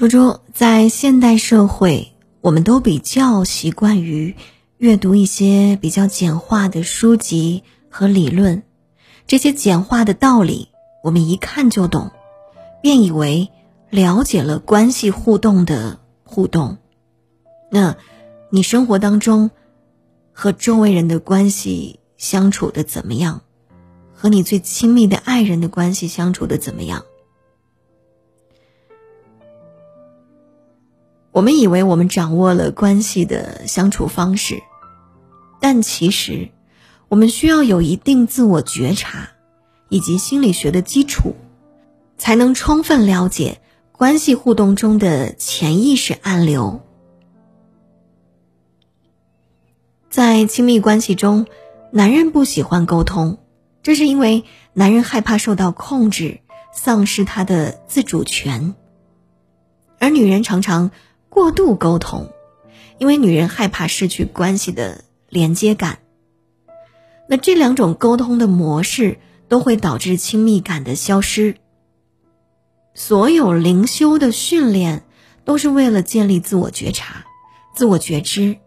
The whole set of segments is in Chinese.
猪猪，在现代社会，我们都比较习惯于阅读一些比较简化的书籍和理论，这些简化的道理，我们一看就懂，便以为了解了关系互动的互动。那，你生活当中和周围人的关系相处的怎么样？和你最亲密的爱人的关系相处的怎么样？我们以为我们掌握了关系的相处方式，但其实，我们需要有一定自我觉察，以及心理学的基础，才能充分了解关系互动中的潜意识暗流。在亲密关系中，男人不喜欢沟通，这是因为男人害怕受到控制，丧失他的自主权，而女人常常。过度沟通，因为女人害怕失去关系的连接感。那这两种沟通的模式都会导致亲密感的消失。所有灵修的训练都是为了建立自我觉察、自我觉知，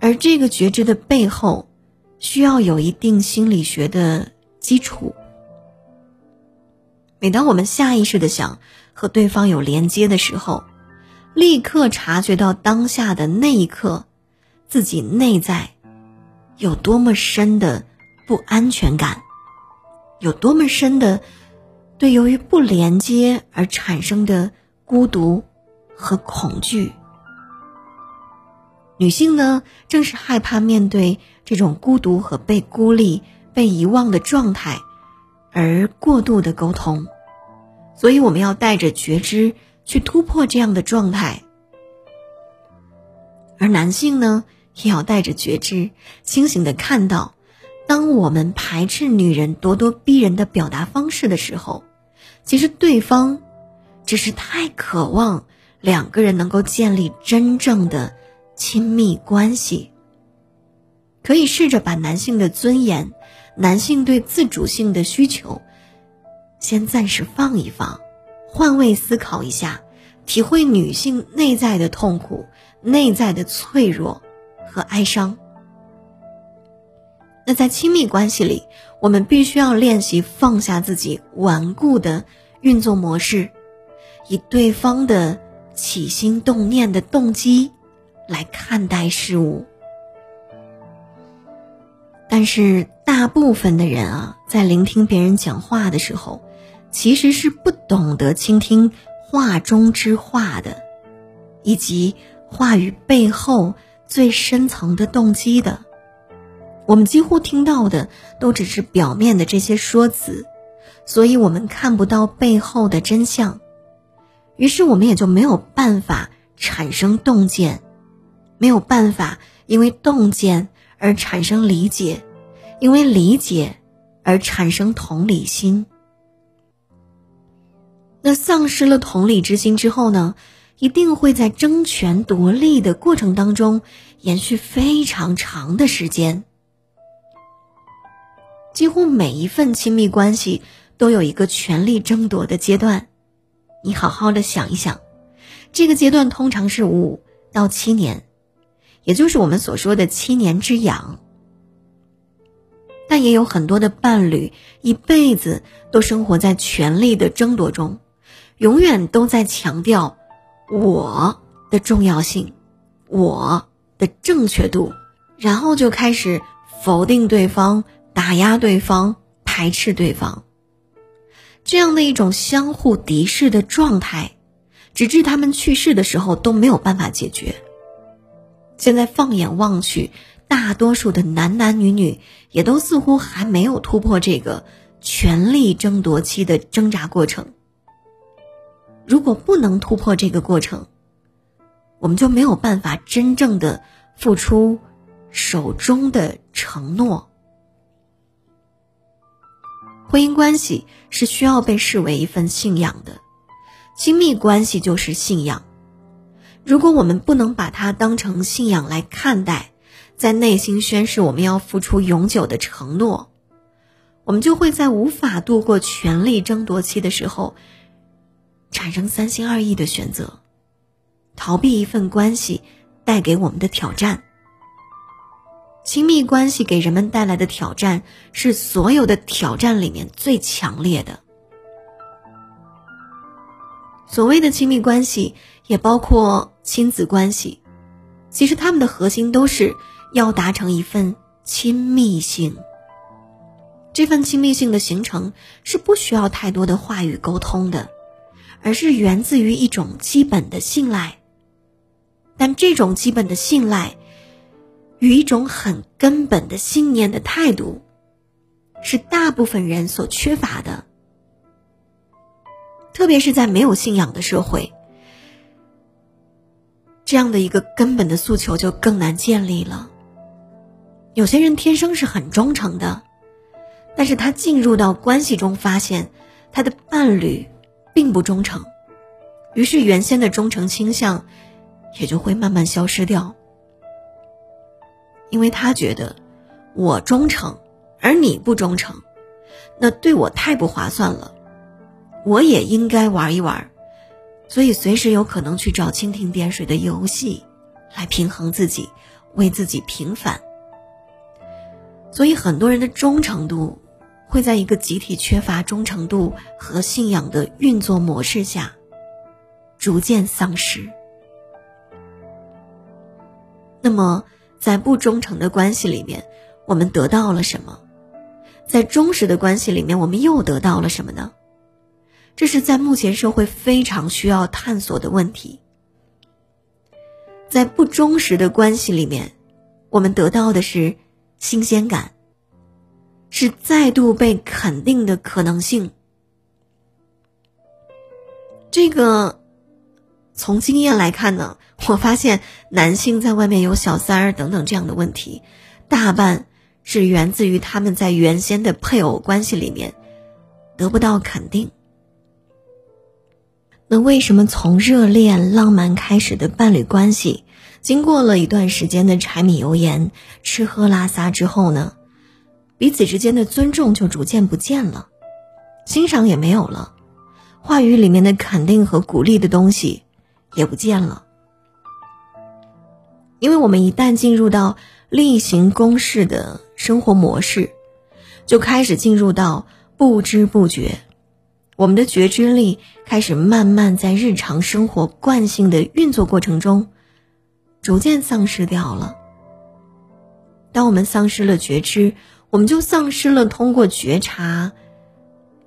而这个觉知的背后需要有一定心理学的基础。每当我们下意识的想和对方有连接的时候，立刻察觉到当下的那一刻，自己内在有多么深的不安全感，有多么深的对由于不连接而产生的孤独和恐惧。女性呢，正是害怕面对这种孤独和被孤立、被遗忘的状态，而过度的沟通，所以我们要带着觉知。去突破这样的状态，而男性呢，也要带着觉知，清醒的看到，当我们排斥女人咄咄逼人的表达方式的时候，其实对方只是太渴望两个人能够建立真正的亲密关系。可以试着把男性的尊严、男性对自主性的需求，先暂时放一放。换位思考一下，体会女性内在的痛苦、内在的脆弱和哀伤。那在亲密关系里，我们必须要练习放下自己顽固的运作模式，以对方的起心动念的动机来看待事物。但是，大部分的人啊，在聆听别人讲话的时候，其实是不懂得倾听话中之话的，以及话语背后最深层的动机的。我们几乎听到的都只是表面的这些说辞，所以我们看不到背后的真相，于是我们也就没有办法产生洞见，没有办法因为洞见而产生理解，因为理解而产生同理心。那丧失了同理之心之后呢，一定会在争权夺利的过程当中延续非常长的时间。几乎每一份亲密关系都有一个权力争夺的阶段，你好好的想一想，这个阶段通常是五到七年，也就是我们所说的七年之痒。但也有很多的伴侣一辈子都生活在权力的争夺中。永远都在强调我的重要性，我的正确度，然后就开始否定对方、打压对方、排斥对方。这样的一种相互敌视的状态，直至他们去世的时候都没有办法解决。现在放眼望去，大多数的男男女女也都似乎还没有突破这个权力争夺期的挣扎过程。如果不能突破这个过程，我们就没有办法真正的付出手中的承诺。婚姻关系是需要被视为一份信仰的，亲密关系就是信仰。如果我们不能把它当成信仰来看待，在内心宣誓我们要付出永久的承诺，我们就会在无法度过权力争夺期的时候。产生三心二意的选择，逃避一份关系带给我们的挑战。亲密关系给人们带来的挑战是所有的挑战里面最强烈的。所谓的亲密关系，也包括亲子关系，其实他们的核心都是要达成一份亲密性。这份亲密性的形成是不需要太多的话语沟通的，而是源自于一种基本的信赖。但这种基本的信赖。与一种很根本的信念的态度，是大部分人所缺乏的。特别是在没有信仰的社会，这样的一个根本的诉求就更难建立了。有些人天生是很忠诚的，但是他进入到关系中，发现他的伴侣并不忠诚，于是原先的忠诚倾向也就会慢慢消失掉。因为他觉得我忠诚，而你不忠诚，那对我太不划算了。我也应该玩一玩，所以随时有可能去找蜻蜓点水的游戏来平衡自己，为自己平反。所以很多人的忠诚度会在一个集体缺乏忠诚度和信仰的运作模式下逐渐丧失。那么。在不忠诚的关系里面，我们得到了什么？在忠实的关系里面，我们又得到了什么呢？这是在目前社会非常需要探索的问题。在不忠实的关系里面，我们得到的是新鲜感，是再度被肯定的可能性。这个。从经验来看呢，我发现男性在外面有小三儿等等这样的问题，大半是源自于他们在原先的配偶关系里面得不到肯定。那为什么从热恋浪漫开始的伴侣关系，经过了一段时间的柴米油盐、吃喝拉撒之后呢，彼此之间的尊重就逐渐不见了，欣赏也没有了，话语里面的肯定和鼓励的东西。也不见了，因为我们一旦进入到例行公事的生活模式，就开始进入到不知不觉，我们的觉知力开始慢慢在日常生活惯性的运作过程中，逐渐丧失掉了。当我们丧失了觉知，我们就丧失了通过觉察，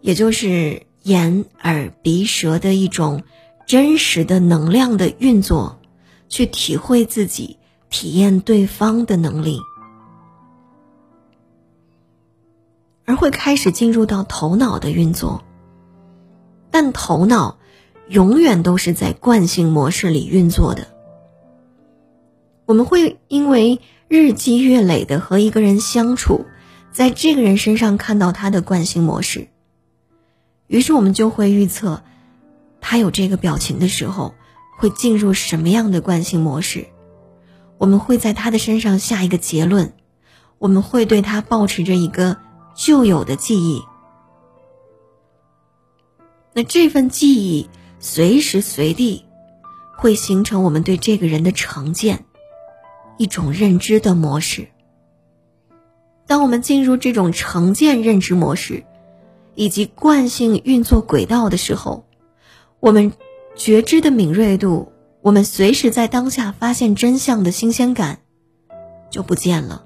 也就是眼、耳、鼻、舌的一种。真实的能量的运作，去体会自己、体验对方的能力，而会开始进入到头脑的运作。但头脑永远都是在惯性模式里运作的。我们会因为日积月累的和一个人相处，在这个人身上看到他的惯性模式，于是我们就会预测。他有这个表情的时候，会进入什么样的惯性模式？我们会在他的身上下一个结论，我们会对他保持着一个旧有的记忆。那这份记忆随时随地会形成我们对这个人的成见，一种认知的模式。当我们进入这种成见认知模式以及惯性运作轨道的时候，我们觉知的敏锐度，我们随时在当下发现真相的新鲜感，就不见了。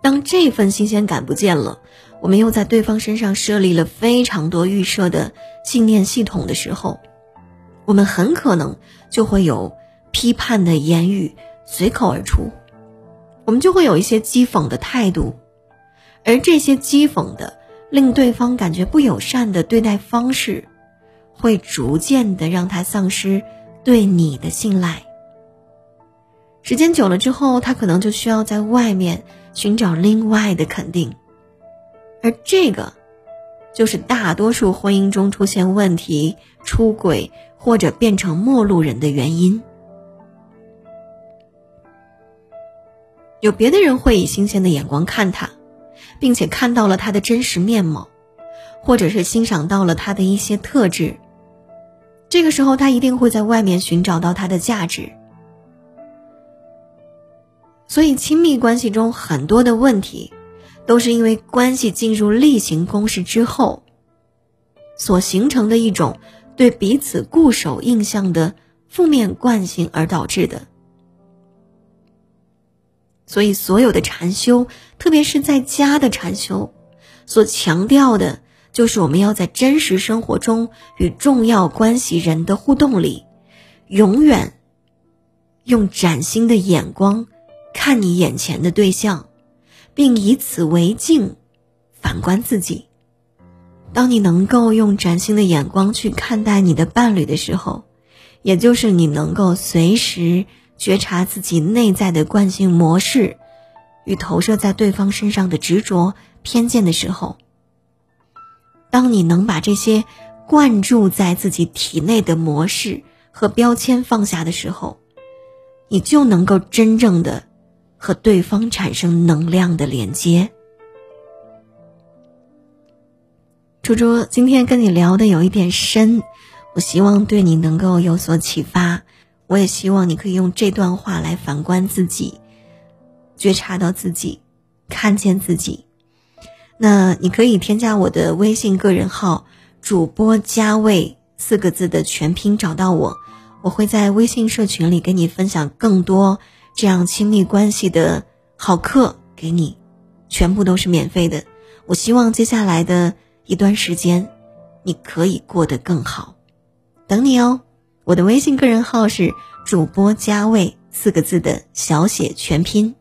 当这份新鲜感不见了，我们又在对方身上设立了非常多预设的信念系统的时候，我们很可能就会有批判的言语随口而出，我们就会有一些讥讽的态度，而这些讥讽的。令对方感觉不友善的对待方式，会逐渐的让他丧失对你的信赖。时间久了之后，他可能就需要在外面寻找另外的肯定，而这个，就是大多数婚姻中出现问题、出轨或者变成陌路人的原因。有别的人会以新鲜的眼光看他。并且看到了他的真实面貌，或者是欣赏到了他的一些特质，这个时候他一定会在外面寻找到他的价值。所以，亲密关系中很多的问题，都是因为关系进入例行公事之后，所形成的一种对彼此固守印象的负面惯性而导致的。所以，所有的禅修，特别是在家的禅修，所强调的就是我们要在真实生活中与重要关系人的互动里，永远用崭新的眼光。看你眼前的对象，并以此为镜，反观自己。当你能够用崭新的眼光去看待你的伴侣的时候，也就是你能够随时觉察自己内在的惯性模式与投射在对方身上的执着偏见的时候。当你能把这些灌注在自己体内的模式和标签放下的时候，你就能够真正的。和对方产生能量的连接。猪猪，今天跟你聊的有一点深，我希望对你能够有所启发。我也希望你可以用这段话来反观自己，觉察到自己，看见自己。那你可以添加我的微信个人号“主播加位”四个字的全拼找到我，我会在微信社群里跟你分享更多。这样亲密关系的好课给你，全部都是免费的。我希望接下来的一段时间，你可以过得更好，等你哦。我的微信个人号是主播加位四个字的小写全拼。